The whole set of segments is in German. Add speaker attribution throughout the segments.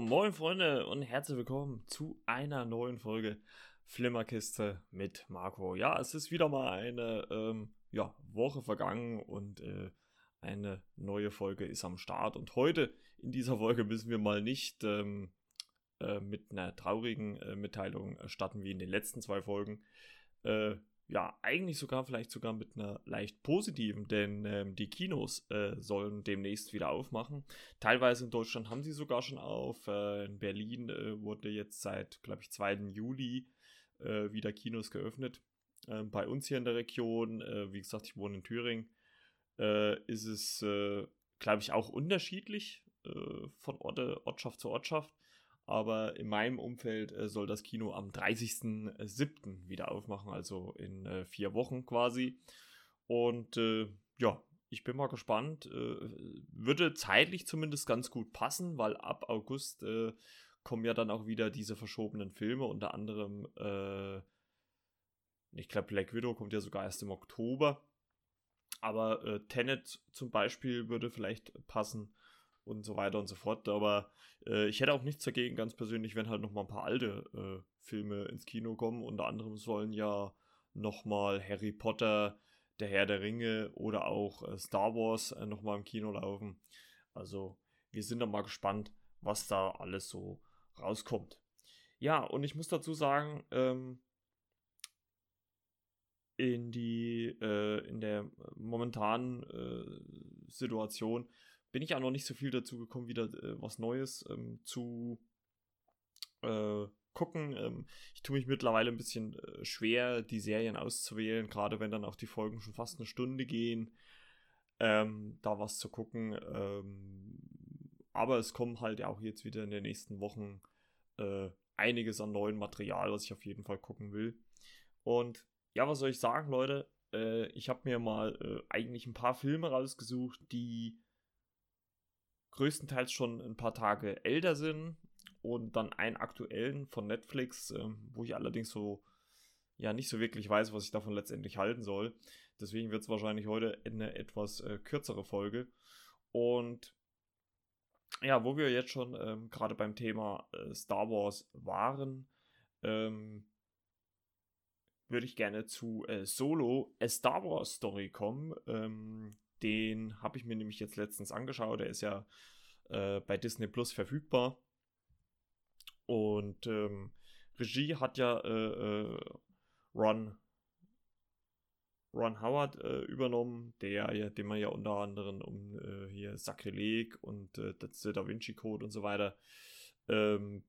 Speaker 1: Moin Freunde und herzlich willkommen zu einer neuen Folge Flimmerkiste mit Marco. Ja, es ist wieder mal eine ähm, ja, Woche vergangen und äh, eine neue Folge ist am Start. Und heute in dieser Folge müssen wir mal nicht ähm, äh, mit einer traurigen äh, Mitteilung starten wie in den letzten zwei Folgen. Ja, eigentlich sogar vielleicht sogar mit einer leicht positiven, denn ähm, die Kinos äh, sollen demnächst wieder aufmachen. Teilweise in Deutschland haben sie sogar schon auf. Äh, in Berlin äh, wurde jetzt seit, glaube ich, 2. Juli äh, wieder Kinos geöffnet. Ähm, bei uns hier in der Region, äh, wie gesagt, ich wohne in Thüringen, äh, ist es, glaube ich, auch unterschiedlich von Orte, Ortschaft zu Ortschaft. Aber in meinem Umfeld äh, soll das Kino am 30.07. wieder aufmachen, also in äh, vier Wochen quasi. Und äh, ja, ich bin mal gespannt. Äh, würde zeitlich zumindest ganz gut passen, weil ab August äh, kommen ja dann auch wieder diese verschobenen Filme, unter anderem, äh, ich glaube, Black Widow kommt ja sogar erst im Oktober. Aber Tenet zum Beispiel würde vielleicht passen und so weiter und so fort. Aber äh, ich hätte auch nichts dagegen, ganz persönlich, wenn halt noch mal ein paar alte äh, Filme ins Kino kommen. Unter anderem sollen ja noch mal Harry Potter, Der Herr der Ringe oder auch äh, Star Wars äh, noch mal im Kino laufen. Also wir sind da mal gespannt, was da alles so rauskommt. Ja, und ich muss dazu sagen, ähm, in die äh, in der momentanen äh, Situation bin ich auch noch nicht so viel dazu gekommen, wieder äh, was Neues ähm, zu äh, gucken. Ähm, ich tue mich mittlerweile ein bisschen äh, schwer, die Serien auszuwählen, gerade wenn dann auch die Folgen schon fast eine Stunde gehen, ähm, da was zu gucken. Ähm, aber es kommen halt auch jetzt wieder in den nächsten Wochen äh, einiges an neuem Material, was ich auf jeden Fall gucken will. Und ja, was soll ich sagen, Leute? Äh, ich habe mir mal äh, eigentlich ein paar Filme rausgesucht, die größtenteils schon ein paar Tage älter sind und dann einen aktuellen von Netflix, äh, wo ich allerdings so ja nicht so wirklich weiß, was ich davon letztendlich halten soll. Deswegen wird es wahrscheinlich heute eine etwas äh, kürzere Folge. Und ja, wo wir jetzt schon ähm, gerade beim Thema äh, Star Wars waren, ähm, würde ich gerne zu äh, Solo, A Star Wars Story kommen. Ähm, den habe ich mir nämlich jetzt letztens angeschaut. Der ist ja äh, bei Disney Plus verfügbar. Und ähm, Regie hat ja äh, äh, Ron, Ron Howard äh, übernommen, der ja, den man ja unter anderem um äh, hier Sakrileg und äh, das Da Vinci Code und so weiter ähm,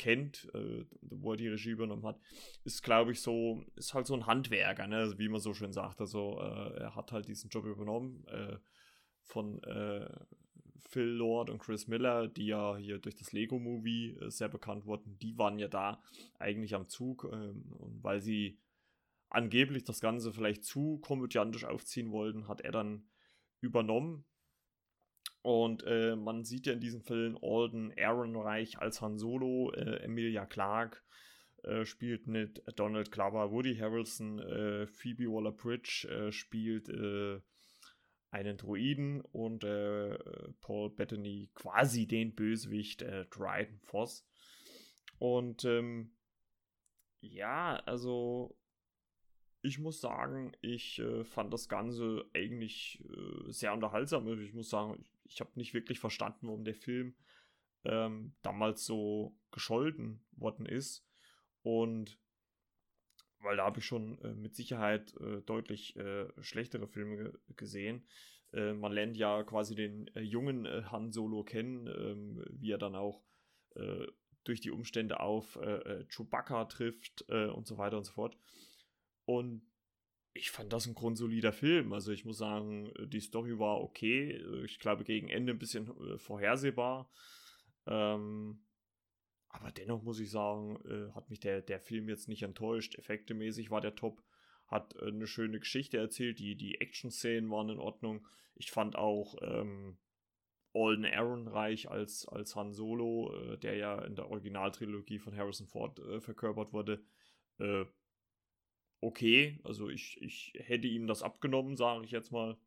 Speaker 1: kennt, äh, wo er die Regie übernommen hat, ist, glaube ich, so, ist halt so ein Handwerker, ne? Also, wie man so schön sagt. Also, äh, er hat halt diesen Job übernommen äh, von äh, Phil Lord und Chris Miller, die ja hier durch das Lego-Movie äh, sehr bekannt wurden. Die waren ja da eigentlich am Zug, ähm, und weil sie angeblich das Ganze vielleicht zu komödiantisch aufziehen wollten, hat er dann übernommen und äh, man sieht ja in diesem Film Alden Ehrenreich als Han Solo, äh, Emilia Clarke äh, spielt mit Donald Glover, Woody Harrelson, äh, Phoebe Waller-Bridge äh, spielt äh, einen Druiden und Paul Bettany quasi den Bösewicht Dryden Voss. Und ähm, ja, also ich muss sagen, ich äh, fand das Ganze eigentlich äh, sehr unterhaltsam. Also ich muss sagen, ich, ich habe nicht wirklich verstanden, warum der Film ähm, damals so gescholten worden ist. Und weil da habe ich schon äh, mit Sicherheit äh, deutlich äh, schlechtere Filme gesehen. Äh, man lernt ja quasi den jungen Han Solo kennen, ähm, wie er dann auch durch die Umstände auf Chewbacca trifft und so weiter und so fort. Und ich fand das ein grundsolider Film. Also ich muss sagen, die Story war okay. Ich glaube, gegen Ende ein bisschen äh, vorhersehbar. Ähm, aber dennoch muss ich sagen, äh, hat mich der, der Film jetzt nicht enttäuscht. Effektemäßig war der top. Hat äh, eine schöne Geschichte erzählt. Die, die Action-Szenen waren in Ordnung. Ich fand auch ähm, Alden Ehrenreich als, als Han Solo, äh, der ja in der Originaltrilogie von Harrison Ford äh, verkörpert wurde, äh, okay. Also ich, ich hätte ihm das abgenommen, sage ich jetzt mal.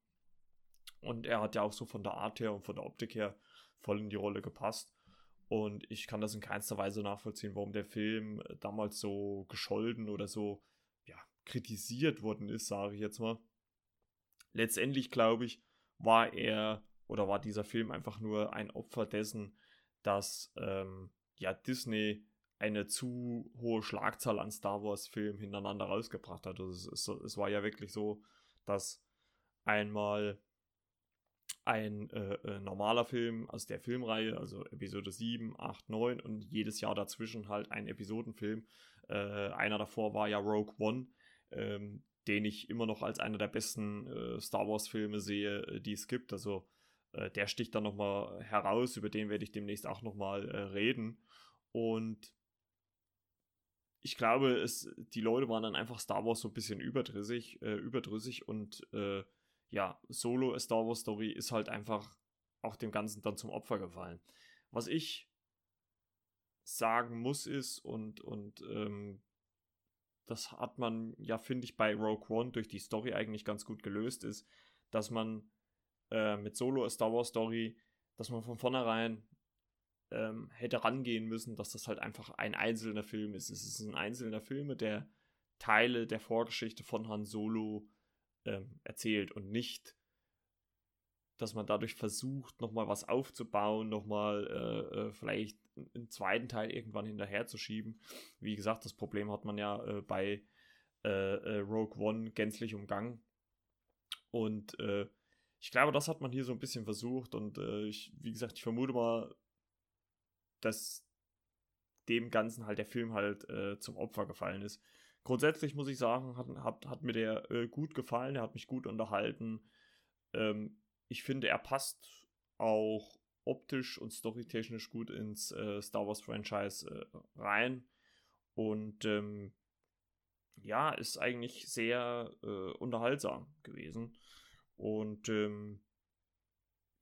Speaker 1: Und er hat ja auch so von der Art her und von der Optik her voll in die Rolle gepasst. Und ich kann das in keinster Weise nachvollziehen, warum der Film damals so gescholden oder so ja, kritisiert worden ist, sage ich jetzt mal. Letztendlich, glaube ich, war er oder war dieser Film einfach nur ein Opfer dessen, dass ähm, ja, Disney eine zu hohe Schlagzahl an Star Wars-Filmen hintereinander rausgebracht hat. Also es, es, war ja wirklich so, dass einmal ein äh, äh, normaler Film aus der Filmreihe, also Episode 7, 8, 9 und jedes Jahr dazwischen halt ein Episodenfilm. Äh, einer davor war ja Rogue One, ähm, den ich immer noch als einer der besten äh, Star Wars-Filme sehe, äh, die es gibt. Also äh, der sticht dann nochmal heraus, über den werde ich demnächst auch nochmal reden. Und ich glaube, es, die Leute waren dann einfach Star Wars so ein bisschen überdrüssig, überdrüssig und ja, Solo A Star Wars Story ist halt einfach auch dem Ganzen dann zum Opfer gefallen. Was ich sagen muss ist, und, und ähm, das hat man ja, finde ich, bei Rogue One durch die Story eigentlich ganz gut gelöst, ist, dass man äh, mit Solo A Star Wars Story, dass man von vornherein ähm, hätte rangehen müssen, dass das halt einfach ein einzelner Film ist. Es ist ein einzelner Film, der Teile der Vorgeschichte von Han Solo ähm, erzählt und nicht, dass man dadurch versucht, nochmal was aufzubauen, nochmal äh, äh, vielleicht einen zweiten Teil irgendwann hinterherzuschieben. Wie gesagt, das Problem hat man ja äh, bei äh, äh, Rogue One gänzlich umgangen. Und äh, ich glaube, das hat man hier so ein bisschen versucht und ich, wie gesagt, ich vermute mal, dass dem Ganzen halt der Film halt zum Opfer gefallen ist grundsätzlich muss ich sagen, hat, hat, hat mir der äh, gut gefallen, er hat mich gut unterhalten. Ähm, ich finde, er passt auch optisch und storytechnisch gut ins äh, Star Wars Franchise äh, rein. Und ähm, ja, ist eigentlich sehr äh, unterhaltsam gewesen. Und ähm,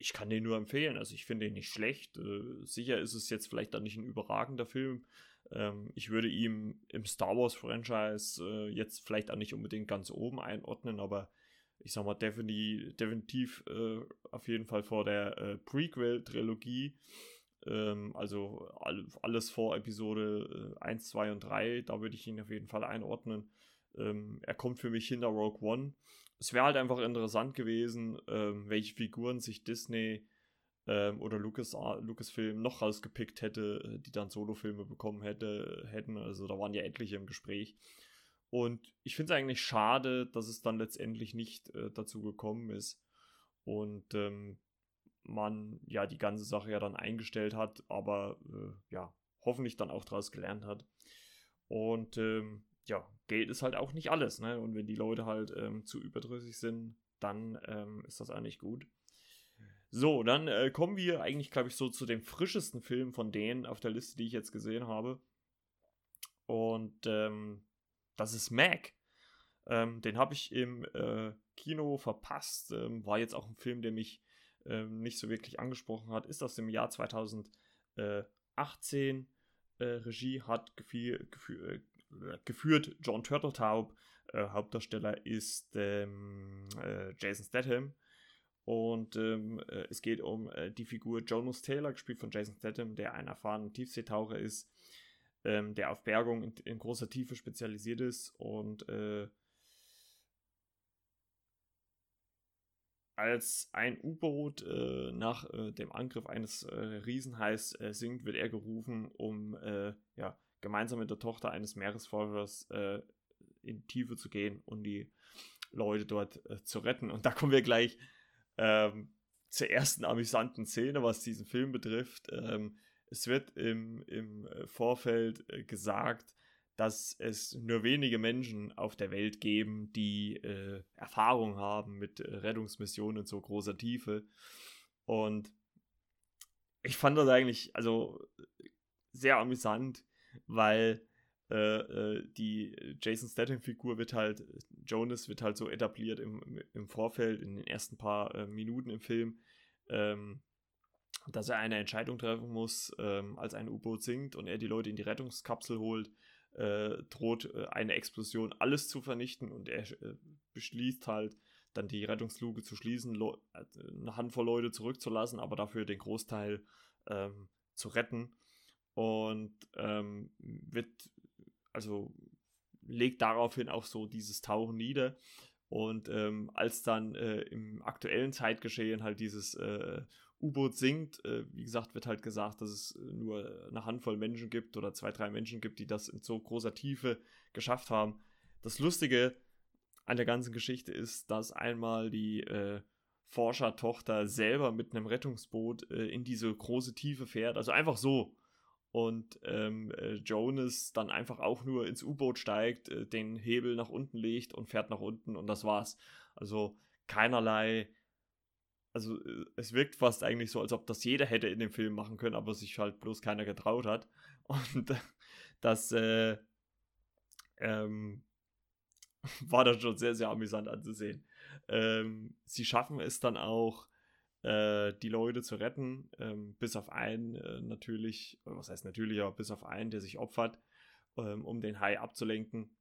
Speaker 1: ich kann den nur empfehlen. Also ich finde ihn nicht schlecht. Äh, sicher ist es jetzt vielleicht dann nicht ein überragender Film, ähm, ich würde ihm im Star Wars Franchise äh, jetzt vielleicht auch nicht unbedingt ganz oben einordnen, aber ich sag mal definitiv, definitiv äh, auf jeden Fall vor der äh, Prequel-Trilogie. Ähm, also all, alles vor Episode 1, äh, 2 und 3, da würde ich ihn auf jeden Fall einordnen. Ähm, er kommt für mich hinter Rogue One. Es wäre halt einfach interessant gewesen, ähm, welche Figuren sich Disney ähm, oder Lucas, Lucasfilm noch rausgepickt hätte, äh, die dann Solofilme bekommen hätte, hätten. Also da waren ja etliche im Gespräch. Und ich finde es eigentlich schade, dass es dann letztendlich nicht äh, dazu gekommen ist. Und ähm, man ja die ganze Sache ja dann eingestellt hat, aber äh, ja, hoffentlich dann auch daraus gelernt hat. Und ähm, ja, Geld ist halt auch nicht alles, ne? Und wenn die Leute halt ähm, zu überdrüssig sind, dann ähm, ist das eigentlich gut. So, dann äh, kommen wir eigentlich, glaube ich, so zu dem frischesten Film von denen auf der Liste, die ich jetzt gesehen habe. Und ähm, das ist Mac. Ähm, den habe ich im äh, Kino verpasst. Ähm, war jetzt auch ein Film, der mich ähm, nicht so wirklich angesprochen hat. Ist aus dem Jahr 2018. Äh, Regie hat gefü gefü äh, geführt John Turteltaub. Äh, Hauptdarsteller ist ähm, äh, Jason Statham. Und ähm, äh, es geht um äh, die Figur Jonas Taylor, gespielt von Jason Statham, der ein erfahrener Tiefseetaucher ist, ähm, der auf Bergung in, in, großer Tiefe spezialisiert ist und äh, als ein U-Boot äh, nach äh, dem Angriff eines äh, Riesenhais sinkt, wird er gerufen, um ja, gemeinsam mit der Tochter eines Meeresforschers in die Tiefe zu gehen und die Leute dort zu retten. Und da kommen wir gleich ähm, zur ersten amüsanten Szene, was diesen Film betrifft. Ähm, es wird im, im äh, Vorfeld äh, gesagt, dass es nur wenige Menschen auf der Welt geben, die äh, Erfahrung haben mit äh, Rettungsmissionen in so großer Tiefe. Und ich fand das eigentlich also sehr amüsant, weil äh, äh, die Jason Statham-Figur wird halt, Jonas wird halt so etabliert im, im Vorfeld, in den ersten paar äh, Minuten im Film, ähm, dass er eine Entscheidung treffen muss, ähm, als ein U-Boot sinkt und er die Leute in die Rettungskapsel holt, äh, droht äh, eine Explosion alles zu vernichten und er äh, beschließt halt, dann die Rettungsluke zu schließen, eine Handvoll Leute zurückzulassen, aber dafür den Großteil ähm, zu retten und ähm, wird, also legt daraufhin auch so dieses Tauchen nieder. Und ähm, als dann äh, im aktuellen Zeitgeschehen halt dieses äh, U-Boot sinkt, äh, wie gesagt, wird halt gesagt, dass es nur eine Handvoll Menschen gibt oder zwei, drei Menschen gibt, die das in so großer Tiefe geschafft haben. Das Lustige an der ganzen Geschichte ist, dass einmal die äh, Forschertochter selber mit einem Rettungsboot äh, in diese große Tiefe fährt, also einfach so. Und ähm, äh, Jonas dann einfach auch nur ins U-Boot steigt, äh, den Hebel nach unten legt und fährt nach unten und das war's. Also keinerlei. Also äh, es wirkt fast eigentlich so, als ob das jeder hätte in dem Film machen können, aber sich halt bloß keiner getraut hat. Und das äh, ähm, war dann schon sehr, sehr amüsant anzusehen. Ähm, sie schaffen es dann auch, äh, die Leute zu retten, ähm, bis auf einen äh, natürlich, was heißt natürlich, aber bis auf einen, der sich opfert, ähm, um den Hai abzulenken.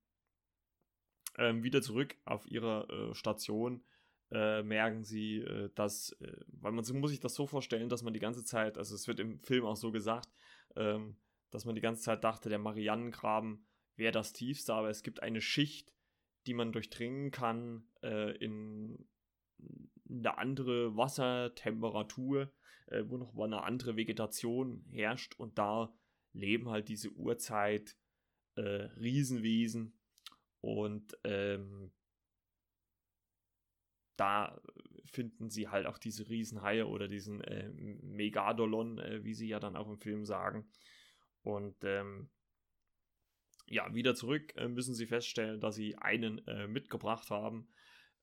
Speaker 1: Ähm, wieder zurück auf ihrer äh, Station äh, merken sie, äh, dass, weil man muss sich das so vorstellen, dass man die ganze Zeit, also es wird im Film auch so gesagt, ähm, dass man die ganze Zeit dachte, der Marianengraben wäre das tiefste, aber es gibt eine Schicht, die man durchdringen kann äh, in eine andere Wassertemperatur, äh, wo noch mal eine andere Vegetation herrscht und da leben halt diese Urzeit äh, Riesenwesen und ähm, da finden sie halt auch diese Riesenhaie oder diesen äh, Megadolon, äh, wie sie ja dann auch im Film sagen. Und ähm, ja, wieder zurück äh, müssen sie feststellen, dass sie einen äh, mitgebracht haben.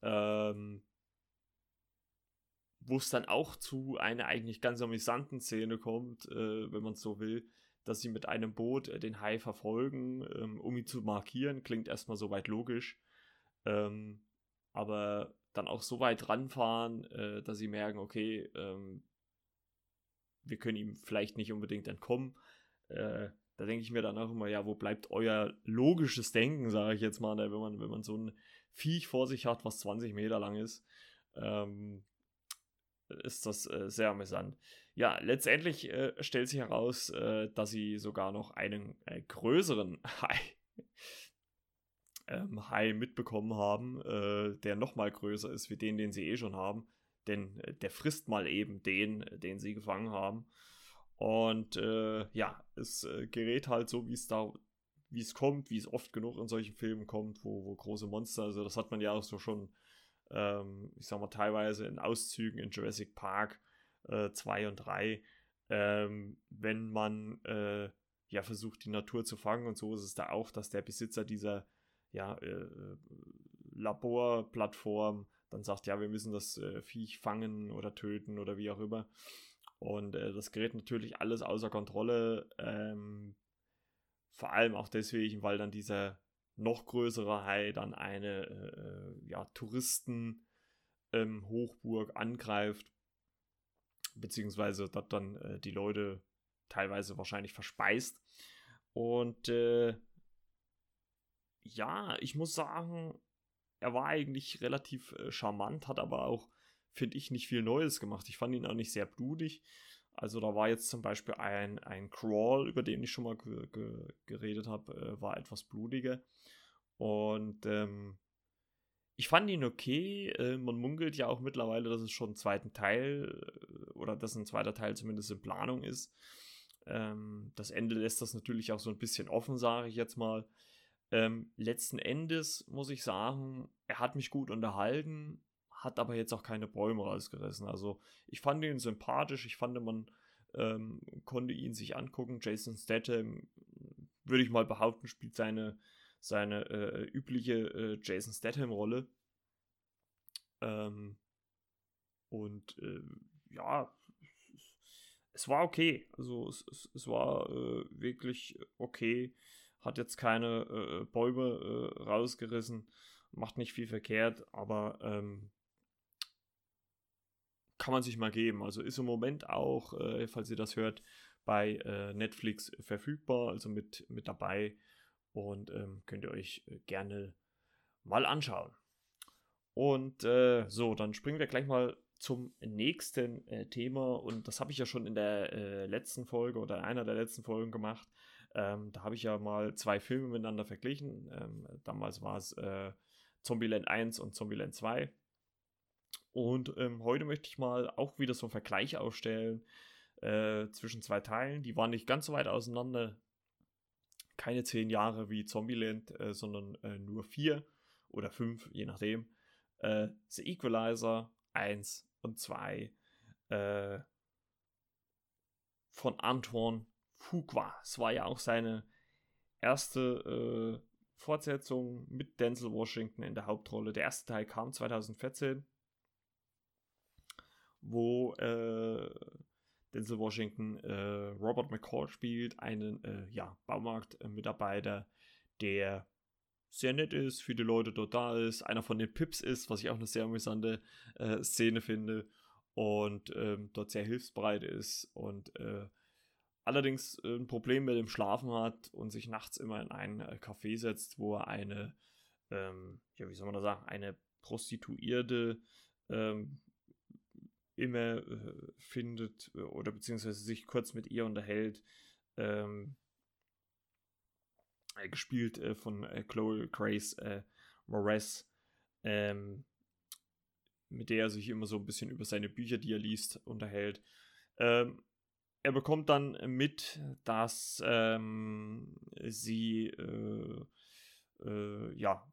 Speaker 1: Ähm, wo es dann auch zu einer eigentlich ganz amüsanten Szene kommt, äh, wenn man es so will, dass sie mit einem Boot äh, den Hai verfolgen, ähm, um ihn zu markieren. Klingt erstmal soweit logisch. Ähm, aber dann auch so weit ranfahren, äh, dass sie merken, okay, ähm, wir können ihm vielleicht nicht unbedingt entkommen. Äh, da denke ich mir dann auch immer, ja, wo bleibt euer logisches Denken, sage ich jetzt mal, ne, wenn man, wenn man so ein Viech vor sich hat, was 20 Meter lang ist, ähm, ist das äh, sehr amüsant. Ja, letztendlich äh, stellt sich heraus, äh, dass sie sogar noch einen äh, größeren Hai, ähm, Hai mitbekommen haben, äh, der noch mal größer ist wie den, den sie eh schon haben. Denn äh, der frisst mal eben den, den sie gefangen haben. Und ja, es gerät halt so, wie es da, wie es kommt, wie es oft genug in solchen Filmen kommt, wo, wo große Monster, also das hat man ja auch so schon, ähm, ich sag mal, teilweise in Auszügen in Jurassic Park 2 äh, und 3, ähm, wenn man äh, ja versucht, die Natur zu fangen und so ist es da auch, dass der Besitzer dieser ja, äh, Laborplattform dann sagt, ja, wir müssen das äh, Viech fangen oder töten oder wie auch immer. Und äh, das gerät natürlich alles außer Kontrolle. Ähm, vor allem auch deswegen, weil dann dieser noch größere Hai dann eine äh, ja, Touristen ähm, angreift, beziehungsweise dort dann äh, die Leute teilweise wahrscheinlich verspeist. Und äh, ja, ich muss sagen, er war eigentlich relativ äh, charmant, hat aber auch finde ich, nicht viel Neues gemacht. Ich fand ihn auch nicht sehr blutig. Also da war jetzt zum Beispiel ein, ein Crawl, über den ich schon mal ge ge geredet habe, äh, war etwas blutiger. Und ähm, ich fand ihn okay. Äh, man munkelt ja auch mittlerweile, dass es schon einen zweiten Teil äh, oder dass ein zweiter Teil zumindest in Planung ist. Ähm, das Ende lässt das natürlich auch so ein bisschen offen, sage ich jetzt mal. Ähm, letzten Endes muss ich sagen, er hat mich gut unterhalten hat aber jetzt auch keine Bäume rausgerissen. Also ich fand ihn sympathisch, ich fand, man ähm, konnte ihn sich angucken. Jason Statham, würde ich mal behaupten, spielt seine, seine äh, übliche äh, Jason Statham-Rolle. Ähm, und äh, ja, es war okay. Also es, es, es war äh, wirklich okay. Hat jetzt keine äh, Bäume äh, rausgerissen, macht nicht viel verkehrt, aber ähm, kann man sich mal geben. Also ist im Moment auch, äh, falls ihr das hört, bei äh, Netflix verfügbar, also mit, mit dabei. Und ähm, könnt ihr euch äh, gerne mal anschauen. Und äh, so, dann springen wir gleich mal zum nächsten äh, Thema und das habe ich ja schon in der äh, letzten Folge oder einer der letzten Folgen gemacht. Ähm, da habe ich ja mal zwei Filme miteinander verglichen. Ähm, damals war es Zombieland 1 und Zombieland 2. Und ähm, heute möchte ich mal auch wieder so einen Vergleich aufstellen äh, zwischen zwei Teilen. Die waren nicht ganz so weit auseinander. Keine zehn Jahre wie Zombieland, äh, sondern äh, nur vier oder fünf, je nachdem. Äh, The Equalizer 1 und 2 äh, von Antoine Fuqua. Es war ja auch seine erste äh, Fortsetzung mit Denzel Washington in der Hauptrolle. Der erste Teil kam 2014, wo äh, Denzel Washington äh, Robert McCall spielt, einen äh, ja, Baumarktmitarbeiter, der sehr nett ist, für die Leute dort da ist, einer von den Pips ist, was ich auch eine sehr amüsante äh, Szene finde und ähm, dort sehr hilfsbereit ist und äh, allerdings ein Problem mit dem Schlafen hat und sich nachts immer in ein äh, Café setzt, wo er eine, ähm, ja, wie soll man da sagen, eine Prostituierte ähm, immer äh, findet äh, oder beziehungsweise sich kurz mit ihr unterhält. Ähm, äh, gespielt äh, von äh, Chloe Grace äh, Moretz, ähm, mit der er sich immer so ein bisschen über seine Bücher, die er liest, unterhält. Ähm, er bekommt dann mit, dass ähm, sie äh, ja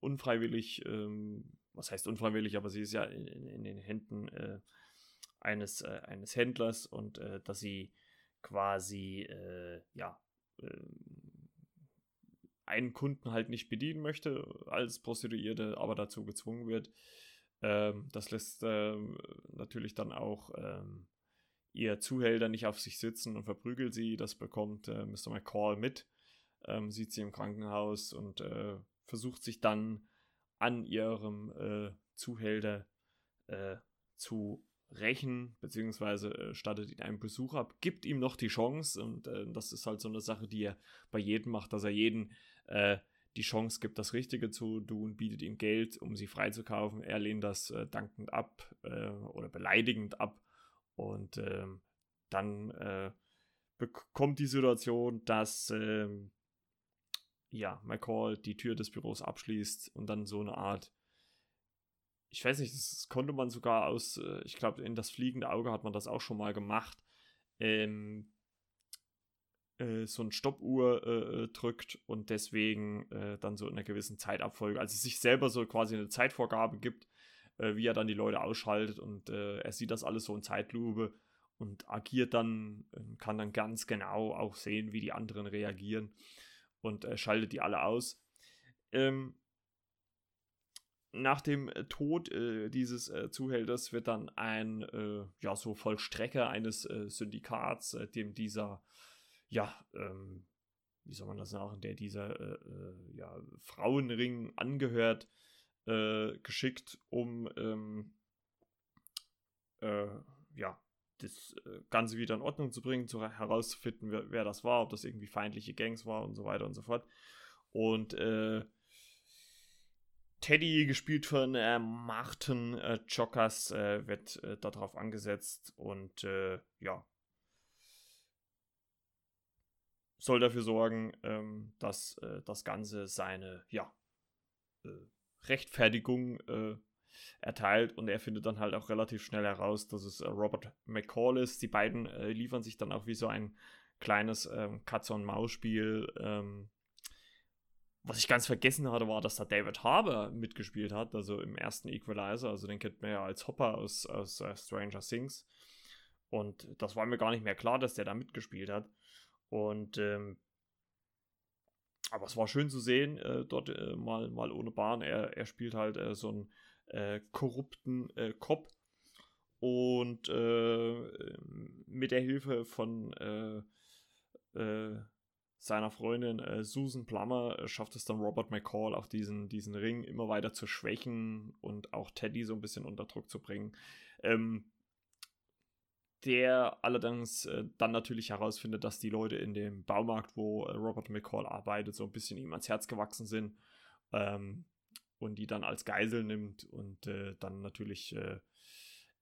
Speaker 1: unfreiwillig, ähm, was heißt unfreiwillig, aber sie ist ja in, in den Händen äh, eines, äh, eines Händlers und äh, dass sie quasi äh, ja ähm, einen Kunden halt nicht bedienen möchte als Prostituierte, aber dazu gezwungen wird. Ähm, das lässt ähm, natürlich dann auch ähm, ihr Zuhälter nicht auf sich sitzen und verprügelt sie. Das bekommt äh, Mr. McCall mit, sieht sie im Krankenhaus und äh, versucht sich dann an ihrem äh, Zuhälter äh, zu rächen, beziehungsweise äh, stattet ihn einen Besuch ab, gibt ihm noch die Chance und äh, das ist halt so eine Sache, die er bei jedem macht, dass er jeden die Chance gibt, das Richtige zu tun, bietet ihm Geld, um sie freizukaufen. Er lehnt das dankend ab oder beleidigend ab und ähm, dann äh, bekommt die Situation, dass ähm, ja, McCall die Tür des Büros abschließt und dann so eine Art, ich weiß nicht, das konnte man sogar aus, äh, ich glaube, in das fliegende Auge hat man das auch schon mal gemacht, ähm, äh, so ein Stoppuhr äh, äh, drückt und deswegen äh, dann so in einer gewissen Zeitabfolge, also sich selber so quasi eine Zeitvorgabe gibt, äh, wie er dann die Leute ausschaltet und er sieht das alles so in Zeitlupe und agiert dann, kann dann ganz genau auch sehen, wie die anderen reagieren und äh, schaltet die alle aus. Ähm, nach dem äh, Tod äh, dieses äh, Zuhälters wird dann ein, äh, ja, so Vollstrecker eines äh, Syndikats, äh, dem dieser, ja, ähm, wie soll man das sagen, der dieser, ja, Frauenring angehört, geschickt, um ähm, äh, ja, das äh, Ganze wieder in Ordnung zu bringen, zu, herauszufinden, wer, wer, das war, ob das irgendwie feindliche Gangs war und so weiter und so fort. Und äh, Teddy, gespielt von äh, Martin äh, Jokas, äh, wird äh, darauf angesetzt und äh, ja, soll dafür sorgen, ähm, dass äh, das Ganze seine, ja, Rechtfertigung erteilt und er findet dann halt auch relativ schnell heraus, dass es äh, Robert McCall ist. Die beiden äh, liefern sich dann auch wie so ein kleines ähm, Katze-und-Maus-Spiel. Ähm, was ich ganz vergessen hatte, war, dass da David Harbour mitgespielt hat, also im ersten Equalizer. Also den kennt man ja als Hopper aus, aus uh, Stranger Things. Und das war mir gar nicht mehr klar, dass der da mitgespielt hat. Und ähm, aber es war schön zu sehen, äh, dort äh, mal, mal ohne Bahn. Er, er spielt halt äh, so einen äh, korrupten äh, Cop und äh, mit der Hilfe von seiner Freundin Susan Plummer schafft es dann Robert McCall auch diesen, diesen Ring immer weiter zu schwächen und auch Teddy so ein bisschen unter Druck zu bringen. Ähm, der allerdings äh, dann natürlich herausfindet, dass die Leute in dem Baumarkt, wo äh, Robert McCall arbeitet, so ein bisschen ihm ans Herz gewachsen sind ähm, und die dann als Geisel nimmt und äh, dann natürlich äh,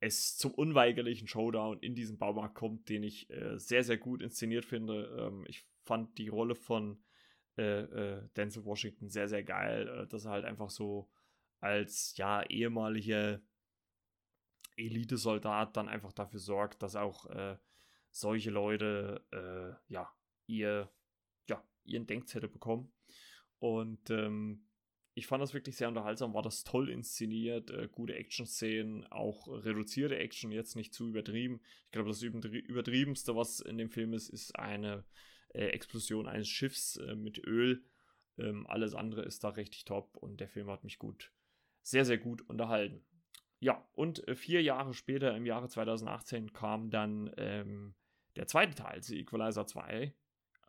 Speaker 1: es zum unweigerlichen Showdown in diesem Baumarkt kommt, den ich äh, sehr, sehr gut inszeniert finde. Ähm, ich fand die Rolle von äh, äh, Denzel Washington sehr, sehr geil, äh, dass er halt einfach so als ja ehemaliger Elitesoldat dann einfach dafür sorgt, dass auch solche Leute ja ihr ja ihren Denkzettel bekommen und ähm, ich fand das wirklich sehr unterhaltsam, war das toll inszeniert, äh, gute Action-Szenen, auch reduzierte Action, jetzt nicht zu übertrieben. Ich glaube, das Übertriebenste, was in dem Film ist, ist eine äh, Explosion eines Schiffs äh, mit Öl. Ähm, alles andere ist da richtig top und der Film hat mich gut, sehr, sehr gut unterhalten. Ja, und äh, vier Jahre später, im Jahre 2018, kam dann ähm, der zweite Teil, The Equalizer 2,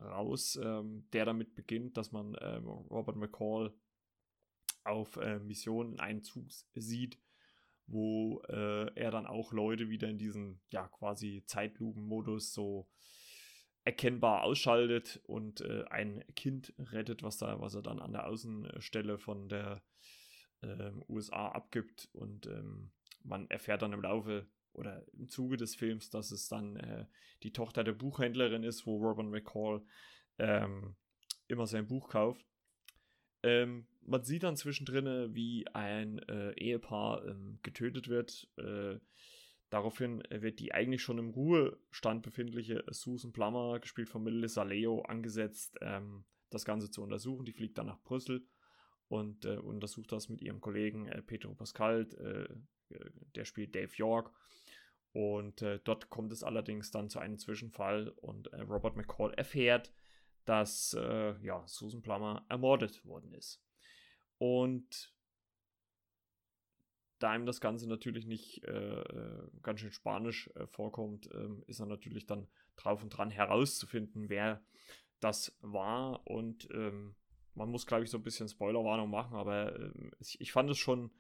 Speaker 1: raus, ähm, der damit beginnt, dass man ähm, Robert McCall auf äh, Missionen einen Zug sieht, wo äh, er dann auch Leute wieder in diesen, ja, quasi Zeitlupen-Modus so erkennbar ausschaltet und äh, ein Kind rettet, was da, was er dann an der Außenstelle von der ähm, USA abgibt und ähm, man erfährt dann im Laufe oder im Zuge des Films, dass es dann äh, die Tochter der Buchhändlerin ist, wo Robert McCall ähm, immer sein Buch kauft. Ähm, man sieht dann zwischendrin, wie ein äh, Ehepaar ähm, getötet wird. Äh, daraufhin wird die eigentlich schon im Ruhestand befindliche Susan Plummer, gespielt von Melissa Leo, angesetzt, ähm, das Ganze zu untersuchen. Die fliegt dann nach Brüssel und äh, untersucht das mit ihrem Kollegen äh, Pedro Pascal, äh, der spielt Dave York. Und äh, dort kommt es allerdings dann zu einem Zwischenfall und äh, Robert McCall erfährt, dass äh, ja, Susan Plummer ermordet worden ist. Und da ihm das Ganze natürlich nicht äh, äh, ganz schön spanisch äh, vorkommt, ähm, ist er natürlich dann drauf und dran herauszufinden, wer das war. Und ähm, man muss, glaube ich, so ein bisschen Spoilerwarnung machen, aber ähm, ich, ich fand es schon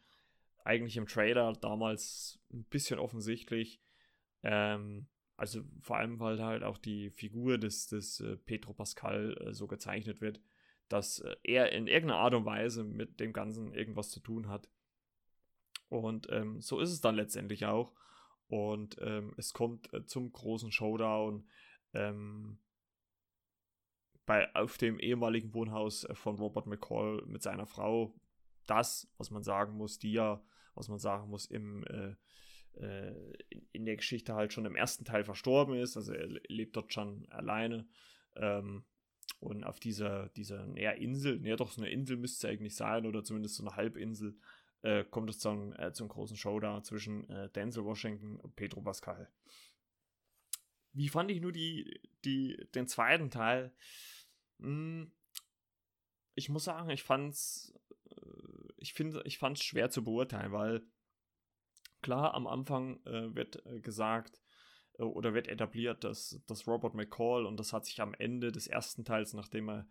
Speaker 1: eigentlich im Trailer damals ein bisschen offensichtlich. Ähm, also vor allem, weil halt auch die Figur des, des äh, Petro Pascal äh, so gezeichnet wird, dass äh, er in irgendeiner Art und Weise mit dem Ganzen irgendwas zu tun hat. Und ähm, so ist es dann letztendlich auch. Und ähm, es kommt äh, zum großen Showdown ähm, bei, auf dem ehemaligen Wohnhaus äh, von Robert McCall mit seiner Frau. Das, was man sagen muss, die ja, was man sagen muss, im äh, äh, in, der Geschichte halt schon im ersten Teil verstorben ist. Also er lebt dort schon alleine. Ähm, und auf dieser, dieser ja, Insel, ja doch so eine Insel müsste es eigentlich sein, oder zumindest so eine Halbinsel, äh, kommt es dann äh, zum großen Showdown zwischen äh, Denzel Washington und Pedro Pascal. Wie fand ich nur die, die, den zweiten Teil? Hm, ich muss sagen, ich fand's, äh, ich finde, ich fand's schwer zu beurteilen, weil Klar, am Anfang äh, wird äh, gesagt oder wird etabliert, dass, dass Robert McCall, und das hat sich am Ende des ersten Teils, nachdem er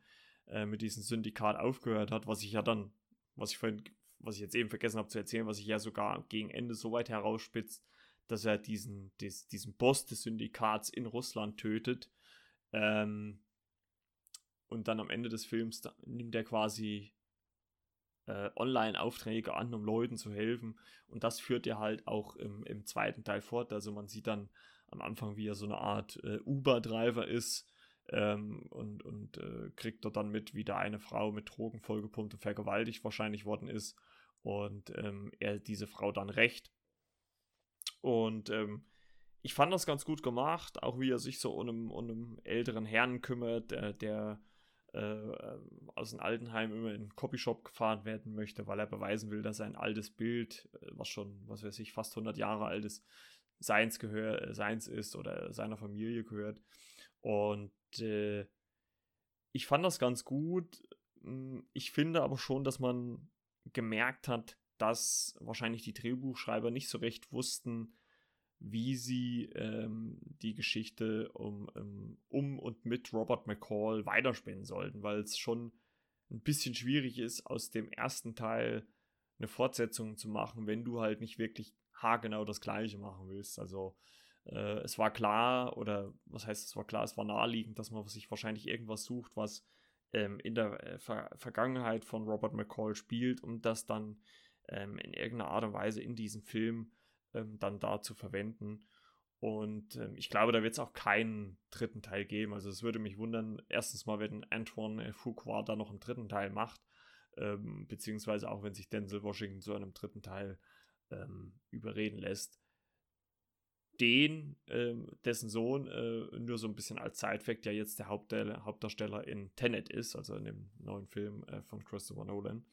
Speaker 1: äh, mit diesem Syndikat aufgehört hat, was ich ja dann, was ich vorhin, was ich jetzt eben vergessen habe zu erzählen, was sich ja sogar gegen Ende so weit herausspitzt, dass er diesen, des, diesen Boss des Syndikats in Russland tötet. Ähm, und dann am Ende des Films nimmt er quasi äh, Online-Aufträge an, um Leuten zu helfen. Und das führt ja halt auch im, im zweiten Teil fort. Also man sieht dann am Anfang, wie er so eine Art äh, Uber-Driver ist ähm, und, und äh, kriegt dort dann mit, wie da eine Frau mit Drogen vollgepumpt und vergewaltigt wahrscheinlich worden ist. Und ähm, er diese Frau dann rächt. Und ähm, ich fand das ganz gut gemacht, auch wie er sich so um um einen älteren Herrn kümmert, der, der äh, aus dem Altenheim immer in den Copyshop gefahren werden möchte, weil er beweisen will, dass ein altes Bild, äh, was schon, was weiß ich, fast 100 Jahre altes Seins, gehör, äh, Seins ist oder seiner Familie gehört. Und äh, ich fand das ganz gut. Hm, ich finde aber schon, dass man gemerkt hat, dass wahrscheinlich die Drehbuchschreiber nicht so recht wussten, wie sie ähm, die Geschichte um, ähm, um und mit Robert McCall weiterspinnen sollten, weil es schon ein bisschen schwierig ist, aus dem ersten Teil eine Fortsetzung zu machen, wenn du halt nicht wirklich haargenau das gleiche machen willst. Also äh, es war klar, oder was heißt es war klar, es war naheliegend, dass man sich wahrscheinlich irgendwas sucht, was ähm, in der äh, Ver Vergangenheit von Robert McCall spielt und das dann ähm, in irgendeiner Art und Weise in diesem Film ähm, dann da zu verwenden. Und ähm, ich glaube, da wird es auch keinen dritten Teil geben. Also es würde mich wundern, erstens mal, wenn Antoine Fuqua da noch einen dritten Teil macht, ähm, beziehungsweise auch wenn sich Denzel Washington zu einem dritten Teil ähm, überreden lässt. Den, ähm, dessen Sohn, äh, nur so ein bisschen als Sidefact, ja jetzt der Hauptdarsteller in Tenet ist, also in dem neuen Film äh, von Christopher Nolan.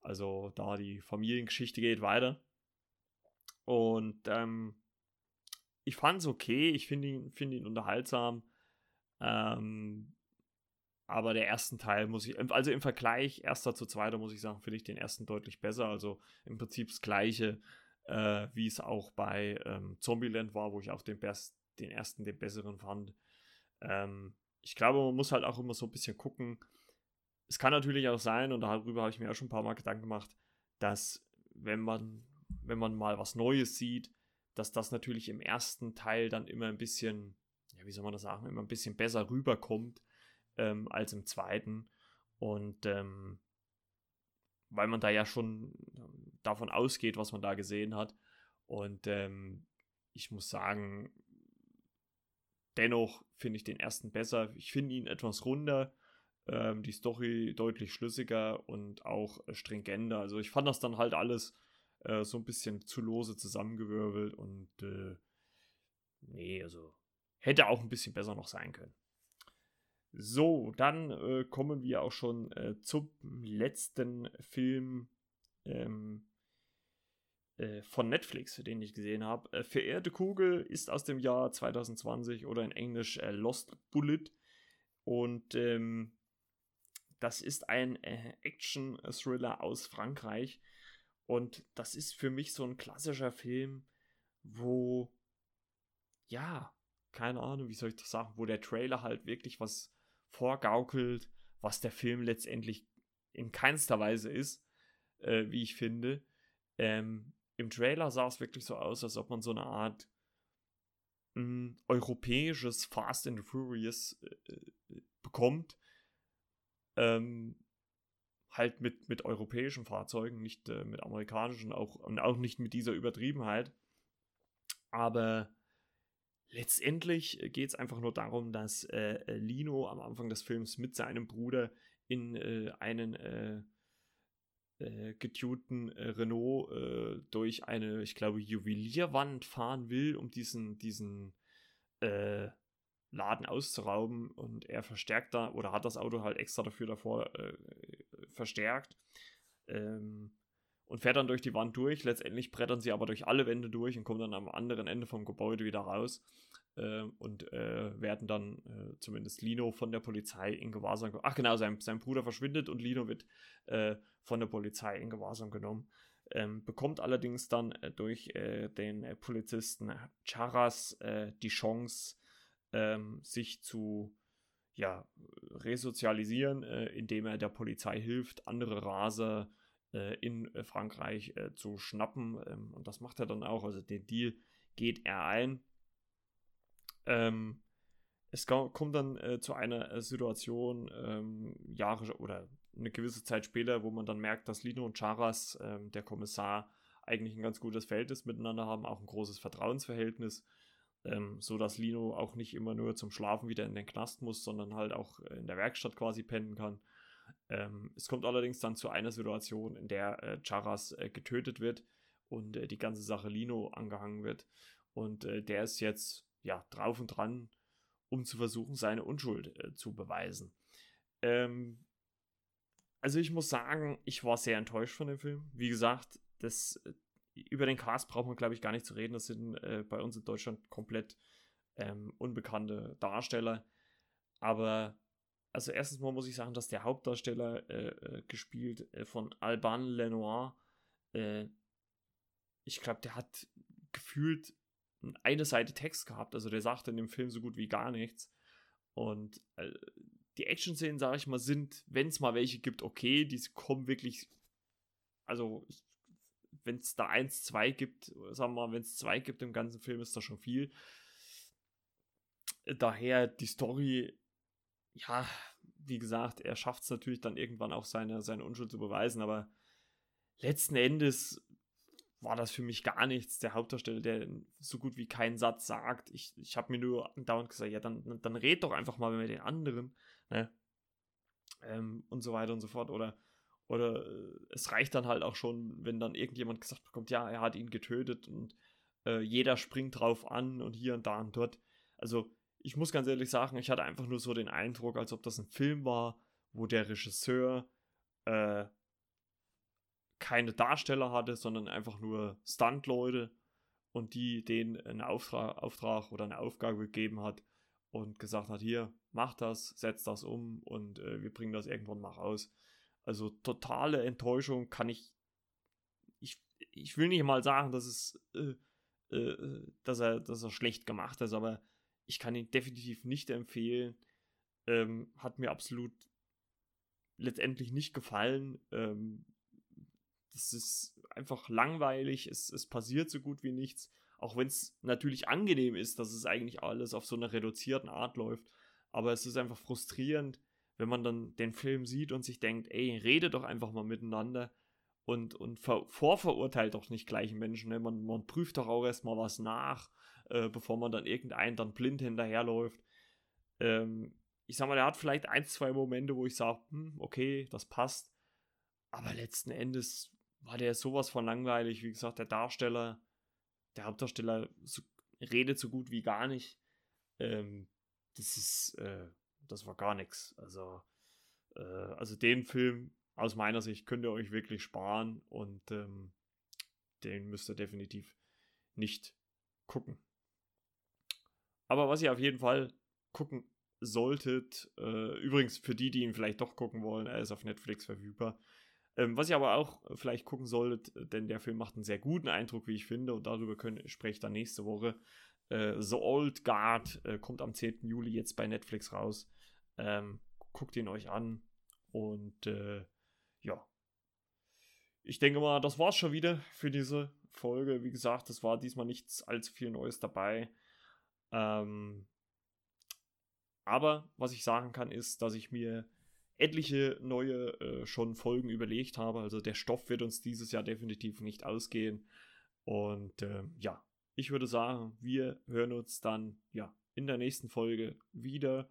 Speaker 1: Also da die Familiengeschichte geht weiter. Und ähm, ich fand es okay, ich finde ihn, find ihn unterhaltsam. Ähm, aber der ersten Teil muss ich, also im Vergleich erster zu zweiter muss ich sagen, finde ich den ersten deutlich besser. Also im Prinzip das gleiche, äh, wie es auch bei ähm, Zombieland war, wo ich auch den, best, den ersten den besseren fand. Ähm, ich glaube, man muss halt auch immer so ein bisschen gucken. Es kann natürlich auch sein, und darüber habe ich mir auch schon ein paar Mal Gedanken gemacht, dass wenn man, wenn man mal was Neues sieht, dass das natürlich im ersten Teil dann immer ein bisschen, ja, wie soll man das sagen, immer ein bisschen besser rüberkommt ähm, als im zweiten. Und ähm, weil man da ja schon davon ausgeht, was man da gesehen hat. Und ähm, ich muss sagen, dennoch finde ich den ersten besser. Ich finde ihn etwas runder, ähm, die Story deutlich schlüssiger und auch stringenter. Also ich fand das dann halt alles äh, so ein bisschen zu lose zusammengewirbelt und äh, nee, also hätte auch ein bisschen besser noch sein können. So, dann äh, kommen wir auch schon äh, zum letzten Film ähm, äh, von Netflix, den ich gesehen habe. Äh, Verehrte Kugel ist aus dem Jahr 2020 oder in Englisch äh, Lost Bullet. Und ähm, das ist ein äh, Action-Thriller aus Frankreich. Und das ist für mich so ein klassischer Film, wo, ja, keine Ahnung, wie soll ich das sagen, wo der Trailer halt wirklich was vorgaukelt, was der Film letztendlich in keinster Weise ist, äh, wie ich finde. Ähm, Im Trailer sah es wirklich so aus, als ob man so eine Art mh, hm, europäisches Fast and Furious äh, äh, bekommt. Ähm, halt mit, mit europäischen Fahrzeugen, nicht äh, mit amerikanischen, auch, und auch nicht mit dieser Übertriebenheit. Aber letztendlich geht es einfach nur darum, dass äh, äh, Lino am Anfang des Films mit seinem Bruder in äh, einen äh, äh getunten äh, Renault durch eine, ich glaube, Juwelierwand fahren will, um diesen, diesen Laden auszurauben und er verstärkt da oder hat das Auto halt extra dafür davor verstärkt. Ähm, und fährt dann durch die Wand durch. Letztendlich brettern sie aber durch alle Wände durch und kommen dann am anderen Ende vom Gebäude wieder raus äh, und äh, werden dann äh, zumindest Lino von der Polizei in Gewahrsam genommen. Ach genau, sein, sein Bruder verschwindet und Lino wird äh, von der Polizei in Gewahrsam genommen. Ähm, bekommt allerdings dann äh, durch äh, den Polizisten Charas die Chance, ähm, sich zu ja, resozialisieren, indem er der Polizei hilft, andere Raser in äh, Frankreich äh, zu schnappen. Ähm, und das macht er dann auch. Also den Deal geht er ein. Ähm, es kommt dann äh, zu einer äh, Situation, ähm, Jahre oder eine gewisse Zeit später, wo man dann merkt, dass Lino und Charas, ähm, der Kommissar, eigentlich ein ganz gutes Verhältnis miteinander haben, auch ein großes Vertrauensverhältnis, ähm, so dass Lino auch nicht immer nur zum Schlafen wieder in den Knast muss, sondern halt auch in der Werkstatt quasi pennen kann. Ähm, es kommt allerdings dann zu einer Situation, in der äh, Charas äh, getötet wird und äh, die ganze Sache Lino angehangen wird. Und äh, der ist jetzt ja drauf und dran, um zu versuchen, seine Unschuld äh, zu beweisen. Ähm, also ich muss sagen, ich war sehr enttäuscht von dem Film. Wie gesagt, das, äh, über den Cast braucht man, glaube ich, gar nicht zu reden. Das sind bei uns in Deutschland komplett ähm, unbekannte Darsteller. Aber also erstens mal muss ich sagen, dass der Hauptdarsteller äh, äh, gespielt äh, von Alban Lenoir, äh, ich glaube, der hat gefühlt eine Seite Text gehabt, also der sagte in dem Film so gut wie gar nichts. Und äh, die Action-Szenen, sage ich mal, sind, wenn es mal welche gibt, okay, die kommen wirklich, also wenn es da eins, zwei gibt, sagen wir mal, wenn es zwei gibt im ganzen Film, ist das schon viel. Daher die Story ja, wie gesagt, er schafft es natürlich dann irgendwann auch seine, seine Unschuld zu beweisen, aber letzten Endes war das für mich gar nichts. Der Hauptdarsteller, der so gut wie keinen Satz sagt. Ich, ich habe mir nur dauernd gesagt, ja, dann, dann red doch einfach mal mit den anderen. Ne? Ähm, und so weiter und so fort. Oder, oder äh, es reicht dann halt auch schon, wenn dann irgendjemand gesagt bekommt, ja, er hat ihn getötet und äh, jeder springt drauf an und hier und da und dort. Also ich muss ganz ehrlich sagen, ich hatte einfach nur so den Eindruck, als ob das ein Film war, wo der Regisseur äh, keine Darsteller hatte, sondern einfach nur Stuntleute und die denen einen Auftrag, Auftrag oder eine Aufgabe gegeben hat und gesagt hat, hier, mach das, setz das um und äh, wir bringen das irgendwann mal raus. Also totale Enttäuschung kann ich, ich, ich will nicht mal sagen, dass es, äh, äh, dass er, dass er schlecht gemacht ist, aber ich kann ihn definitiv nicht empfehlen. Ähm, hat mir absolut letztendlich nicht gefallen. Ähm, das ist einfach langweilig, es, es passiert so gut wie nichts. Auch wenn es natürlich angenehm ist, dass es eigentlich alles auf so einer reduzierten Art läuft. Aber es ist einfach frustrierend, wenn man dann den Film sieht und sich denkt, ey, rede doch einfach mal miteinander und, und ver vorverurteilt doch nicht gleich Menschen. Ne? Man, man prüft doch auch erstmal was nach, äh, bevor man dann irgendeinen dann blind hinterherläuft. Ähm, ich sag mal, der hat vielleicht ein, zwei Momente, wo ich sage, hm, okay, das passt. Aber letzten Endes war der sowas von langweilig. Wie gesagt, der Darsteller, der Hauptdarsteller so, redet so gut wie gar nicht. Ähm, das ist, äh, das war gar nichts. Also, äh, also den Film aus meiner Sicht könnt ihr euch wirklich sparen und ähm, den müsst ihr definitiv nicht gucken. Aber was ihr auf jeden Fall gucken solltet, äh, übrigens für die, die ihn vielleicht doch gucken wollen, er ist auf Netflix verfügbar. Ähm, was ihr aber auch vielleicht gucken solltet, denn der Film macht einen sehr guten Eindruck, wie ich finde, und darüber können, spreche ich dann nächste Woche. Äh, The Old Guard äh, kommt am 10. Juli jetzt bei Netflix raus. Ähm, guckt ihn euch an und äh, ja. Ich denke mal, das war's schon wieder für diese Folge. Wie gesagt, es war diesmal nichts allzu viel Neues dabei. Ähm, aber was ich sagen kann, ist, dass ich mir etliche neue äh, schon Folgen überlegt habe. Also der Stoff wird uns dieses Jahr definitiv nicht ausgehen. Und äh, ja, ich würde sagen, wir hören uns dann ja in der nächsten Folge wieder,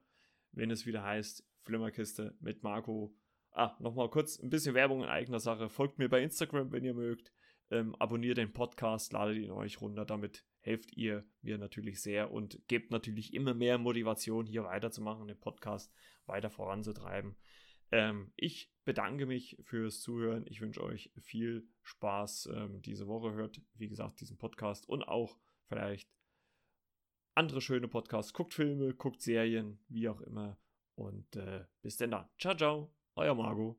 Speaker 1: wenn es wieder heißt Flimmerkiste mit Marco. Ah, nochmal kurz ein bisschen Werbung in eigener Sache. Folgt mir bei Instagram, wenn ihr mögt. Ähm, abonniert den Podcast, ladet ihn euch runter. Damit helft ihr mir natürlich sehr und gebt natürlich immer mehr Motivation, hier weiterzumachen, den Podcast weiter voranzutreiben. Ähm, ich bedanke mich fürs Zuhören. Ich wünsche euch viel Spaß ähm, diese Woche. Hört, wie gesagt, diesen Podcast und auch vielleicht andere schöne Podcasts. Guckt Filme, guckt Serien, wie auch immer. Und äh, bis denn dann. Ciao, ciao. Euer Margot.